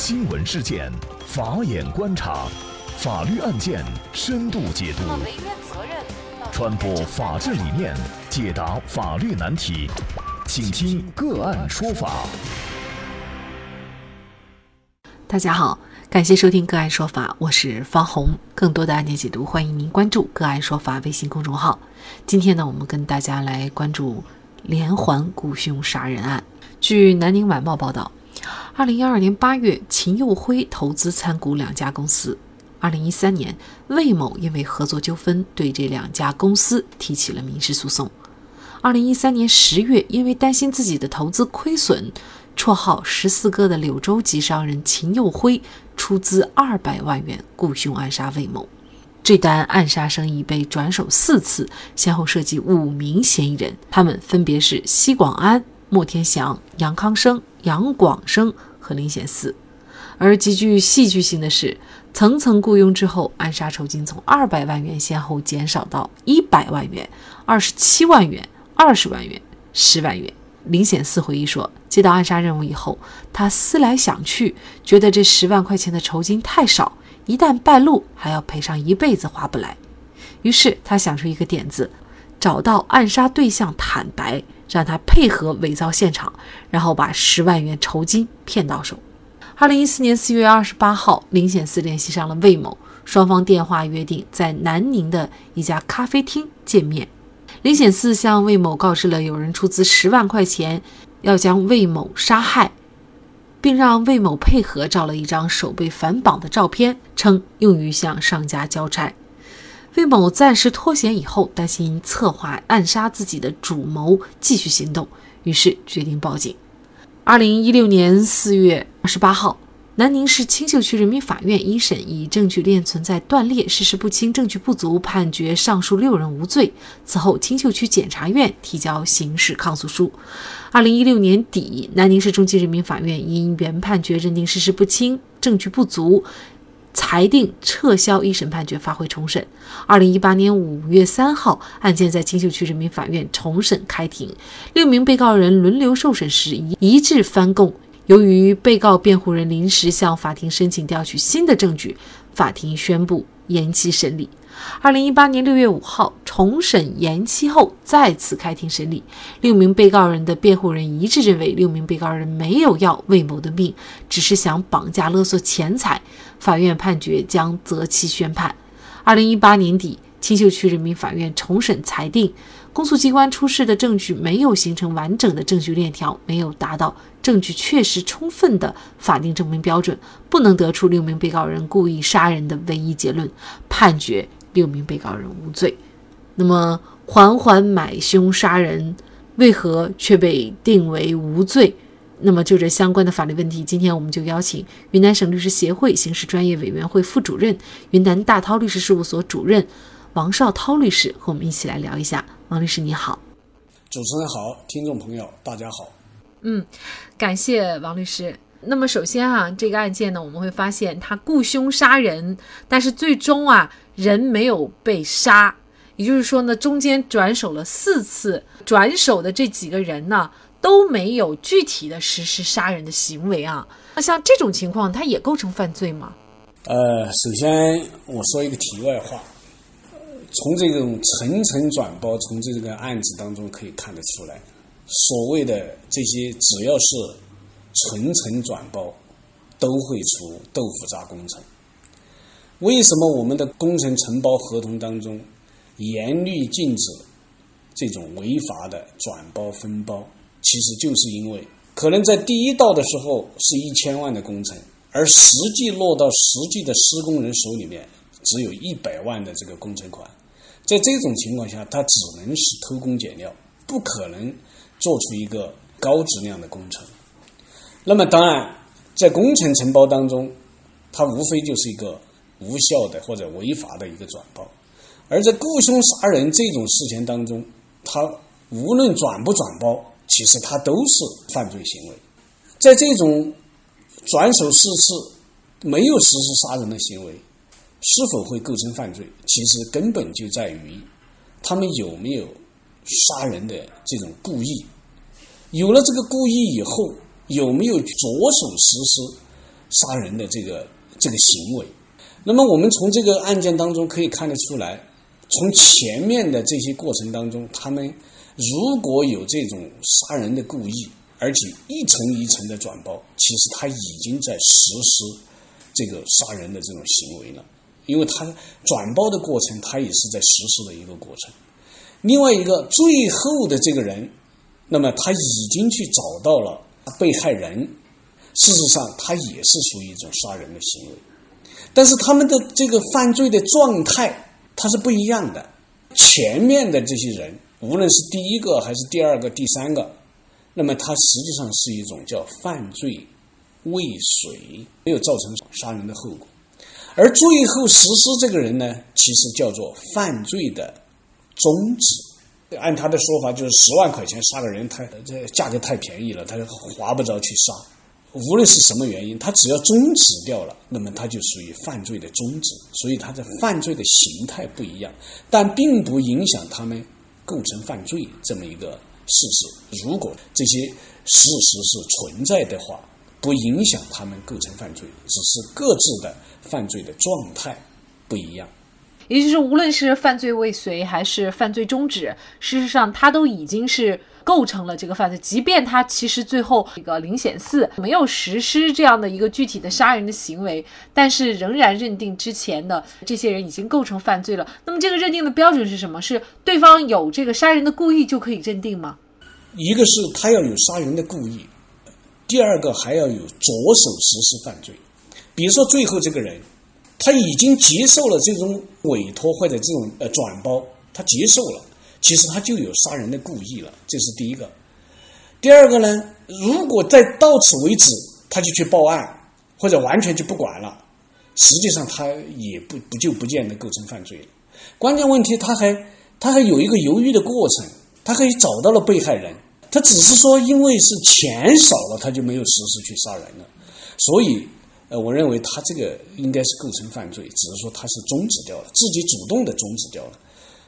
新闻事件，法眼观察，法律案件深度解读，传播法治理念，解答法律难题，请听个案说法。大家好，感谢收听个案说法，我是方红。更多的案件解读，欢迎您关注个案说法微信公众号。今天呢，我们跟大家来关注连环雇凶杀人案。据南宁晚报报道。二零一二年八月，秦佑辉投资参股两家公司。二零一三年，魏某因为合作纠纷对这两家公司提起了民事诉讼。二零一三年十月，因为担心自己的投资亏损，绰号“十四哥”的柳州籍商人秦佑辉出资二百万元雇凶暗杀魏某。这单暗杀生意被转手四次，先后涉及五名嫌疑人，他们分别是奚广安、莫天祥、杨康生。杨广生和林显四，而极具戏剧性的是，层层雇佣之后，暗杀酬金从二百万元先后减少到一百万元、二十七万元、二十万元、十万元。林显四回忆说，接到暗杀任务以后，他思来想去，觉得这十万块钱的酬金太少，一旦败露，还要赔上一辈子划不来。于是他想出一个点子，找到暗杀对象坦白。让他配合伪造现场，然后把十万元酬金骗到手。二零一四年四月二十八号，林显四联系上了魏某，双方电话约定在南宁的一家咖啡厅见面。林显四向魏某告知了有人出资十万块钱要将魏某杀害，并让魏某配合照了一张手被反绑的照片，称用于向上家交差。魏某暂时脱险以后，担心策划暗杀自己的主谋继续行动，于是决定报警。二零一六年四月二十八号，南宁市青秀区人民法院一审以证据链存在断裂、事实不清、证据不足，判决上述六人无罪。此后，青秀区检察院提交刑事抗诉书。二零一六年底，南宁市中级人民法院因原判决认定事实不清、证据不足。裁定撤销一审判决，发回重审。二零一八年五月三号，案件在金秀区人民法院重审开庭，六名被告人轮流受审时一一致翻供。由于被告辩护人临时向法庭申请调取新的证据，法庭宣布延期审理。二零一八年六月五号，重审延期后再次开庭审理。六名被告人的辩护人一致认为，六名被告人没有要魏某的命，只是想绑架勒索钱财。法院判决将择期宣判。二零一八年底，青秀区人民法院重审裁定，公诉机关出示的证据没有形成完整的证据链条，没有达到证据确实充分的法定证明标准，不能得出六名被告人故意杀人的唯一结论，判决。六名被告人无罪，那么缓缓买凶杀人，为何却被定为无罪？那么就这相关的法律问题，今天我们就邀请云南省律师协会刑事专业委员会副主任、云南大韬律师事务所主任王绍涛律师和我们一起来聊一下。王律师你好，主持人好，听众朋友大家好。嗯，感谢王律师。那么首先啊，这个案件呢，我们会发现他雇凶杀人，但是最终啊，人没有被杀，也就是说呢，中间转手了四次，转手的这几个人呢，都没有具体的实施杀人的行为啊。那像这种情况，他也构成犯罪吗？呃，首先我说一个题外话，从这种层层转包，从这个案子当中可以看得出来，所谓的这些只要是。层层转包都会出豆腐渣工程。为什么我们的工程承包合同当中严律禁止这种违法的转包分包？其实就是因为可能在第一道的时候是一千万的工程，而实际落到实际的施工人手里面只有一百万的这个工程款。在这种情况下，他只能是偷工减料，不可能做出一个高质量的工程。那么当然，在工程承包当中，它无非就是一个无效的或者违法的一个转包；而在雇凶杀人这种事情当中，它无论转不转包，其实它都是犯罪行为。在这种转手四次没有实施杀人的行为，是否会构成犯罪？其实根本就在于他们有没有杀人的这种故意。有了这个故意以后。有没有着手实施杀人的这个这个行为。那么我们从这个案件当中可以看得出来，从前面的这些过程当中，他们如果有这种杀人的故意，而且一层一层的转包，其实他已经在实施这个杀人的这种行为了，因为他转包的过程，他也是在实施的一个过程。另外一个最后的这个人，那么他已经去找到了被害人，事实上他也是属于一种杀人的行为，但是他们的这个犯罪的状态它是不一样的。前面的这些人，无论是第一个还是第二个、第三个，那么他实际上是一种叫犯罪未遂，没有造成杀人的后果，而最后实施这个人呢，其实叫做犯罪的。终止，按他的说法，就是十万块钱杀个人，他这价格太便宜了，他划不着去杀。无论是什么原因，他只要终止掉了，那么他就属于犯罪的终止。所以他的犯罪的形态不一样，但并不影响他们构成犯罪这么一个事实。如果这些事实是存在的话，不影响他们构成犯罪，只是各自的犯罪的状态不一样。也就是，无论是犯罪未遂还是犯罪终止，事实上他都已经是构成了这个犯罪。即便他其实最后这个林显四没有实施这样的一个具体的杀人的行为，但是仍然认定之前的这些人已经构成犯罪了。那么这个认定的标准是什么？是对方有这个杀人的故意就可以认定吗？一个是他要有杀人的故意，第二个还要有着手实施犯罪。比如说最后这个人。他已经接受了这种委托或者这种呃转包，他接受了，其实他就有杀人的故意了，这是第一个。第二个呢，如果在到此为止，他就去报案或者完全就不管了，实际上他也不不就不见得构成犯罪了。关键问题他还他还有一个犹豫的过程，他可以找到了被害人，他只是说因为是钱少了，他就没有实施去杀人了，所以。呃，我认为他这个应该是构成犯罪，只是说他是终止掉了，自己主动的终止掉了。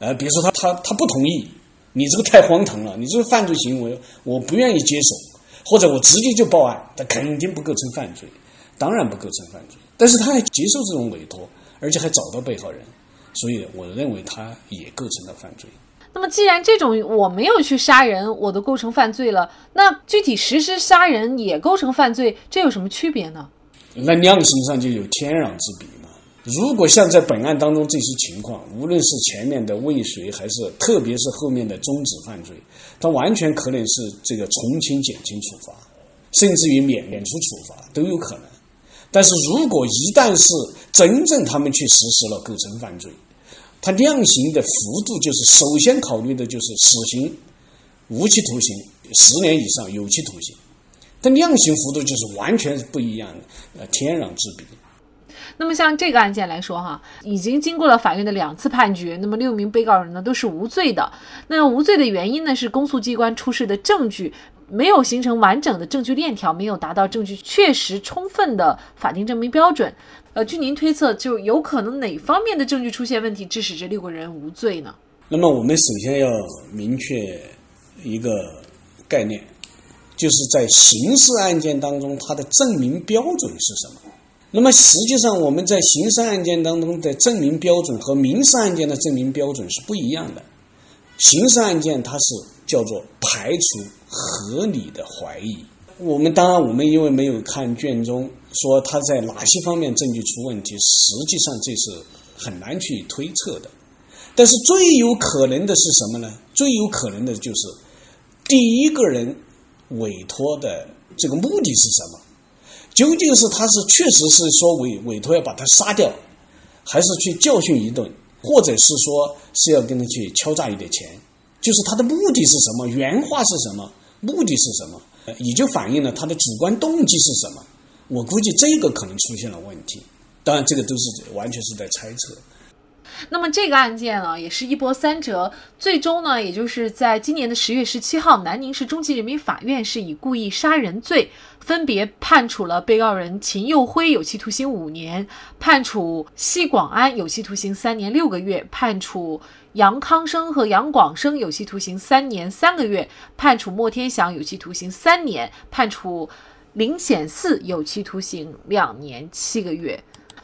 呃，比如说他他他不同意，你这个太荒唐了，你这个犯罪行为我不愿意接受，或者我直接就报案，他肯定不构成犯罪，当然不构成犯罪。但是他还接受这种委托，而且还找到被害人，所以我认为他也构成了犯罪。那么既然这种我没有去杀人，我都构成犯罪了，那具体实施杀人也构成犯罪，这有什么区别呢？那量刑上就有天壤之别嘛。如果像在本案当中这些情况，无论是前面的未遂，还是特别是后面的终止犯罪，它完全可能是这个从轻、减轻处罚，甚至于免免除处罚都有可能。但是如果一旦是真正他们去实施了构成犯罪，他量刑的幅度就是首先考虑的就是死刑、无期徒刑、十年以上有期徒刑。但量刑幅度就是完全是不一样的，呃，天壤之别。那么像这个案件来说，哈，已经经过了法院的两次判决，那么六名被告人呢都是无罪的。那无罪的原因呢是公诉机关出示的证据没有形成完整的证据链条，没有达到证据确实充分的法定证明标准。呃，据您推测，就有可能哪方面的证据出现问题，致使这六个人无罪呢？那么我们首先要明确一个概念。就是在刑事案件当中，它的证明标准是什么？那么实际上，我们在刑事案件当中的证明标准和民事案件的证明标准是不一样的。刑事案件它是叫做排除合理的怀疑。我们当然，我们因为没有看卷宗，说他在哪些方面证据出问题，实际上这是很难去推测的。但是最有可能的是什么呢？最有可能的就是第一个人。委托的这个目的是什么？究竟是他是确实是说委委托要把他杀掉，还是去教训一顿，或者是说是要跟他去敲诈一点钱？就是他的目的是什么？原话是什么？目的是什么？也就反映了他的主观动机是什么？我估计这个可能出现了问题。当然，这个都是完全是在猜测。那么这个案件呢，也是一波三折，最终呢，也就是在今年的十月十七号，南宁市中级人民法院是以故意杀人罪，分别判处了被告人秦佑辉有期徒刑五年，判处奚广安有期徒刑三年六个月，判处杨康生和杨广生有期徒刑三年三个月，判处莫天祥有期徒刑三年，判处林显四有期徒刑两年七个月。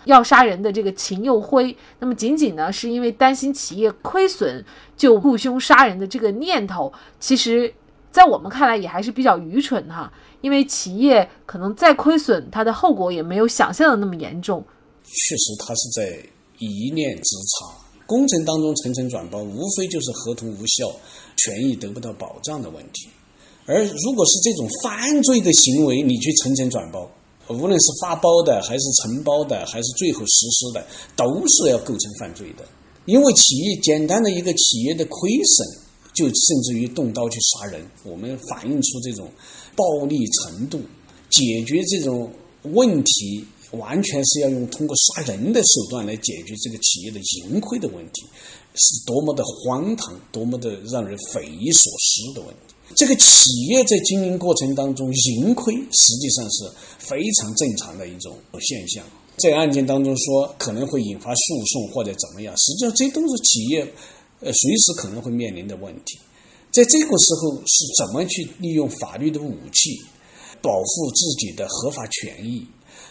要杀人的这个秦佑辉，那么仅仅呢是因为担心企业亏损就雇凶杀人的这个念头，其实，在我们看来也还是比较愚蠢哈。因为企业可能再亏损，它的后果也没有想象的那么严重。确实，他是在一念之差。工程当中层层转包，无非就是合同无效、权益得不到保障的问题。而如果是这种犯罪的行为，你去层层转包。无论是发包的，还是承包的，还是最后实施的，都是要构成犯罪的。因为企业简单的一个企业的亏损，就甚至于动刀去杀人，我们反映出这种暴力程度，解决这种问题，完全是要用通过杀人的手段来解决这个企业的盈亏的问题，是多么的荒唐，多么的让人匪夷所思的问题。这个企业在经营过程当中盈亏，实际上是非常正常的一种现象。在案件当中说可能会引发诉讼或者怎么样，实际上这都是企业呃随时可能会面临的问题。在这个时候是怎么去利用法律的武器保护自己的合法权益？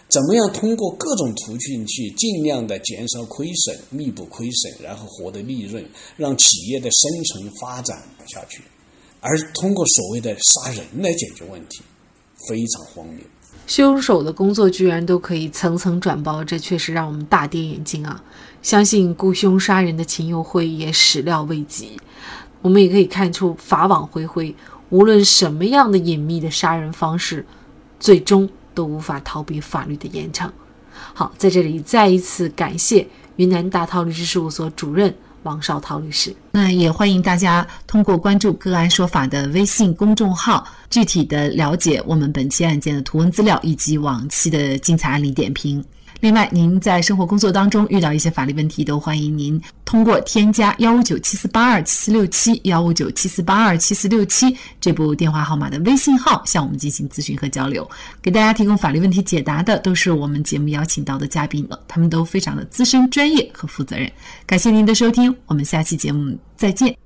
怎么样通过各种途径去尽量的减少亏损、弥补亏损，然后获得利润，让企业的生存发展下去？而通过所谓的杀人来解决问题，非常荒谬。凶手的工作居然都可以层层转包，这确实让我们大跌眼镜啊！相信雇凶杀人的秦佑辉也始料未及。我们也可以看出法网恢恢，无论什么样的隐秘的杀人方式，最终都无法逃避法律的严惩。好，在这里再一次感谢云南大韬律师事务所主任。王绍涛律师，那也欢迎大家通过关注“个案说法”的微信公众号，具体的了解我们本期案件的图文资料以及往期的精彩案例点评。另外，您在生活工作当中遇到一些法律问题，都欢迎您通过添加幺五九七四八二七四六七幺五九七四八二七四六七这部电话号码的微信号向我们进行咨询和交流。给大家提供法律问题解答的都是我们节目邀请到的嘉宾了，他们都非常的资深、专业和负责任。感谢您的收听，我们下期节目再见。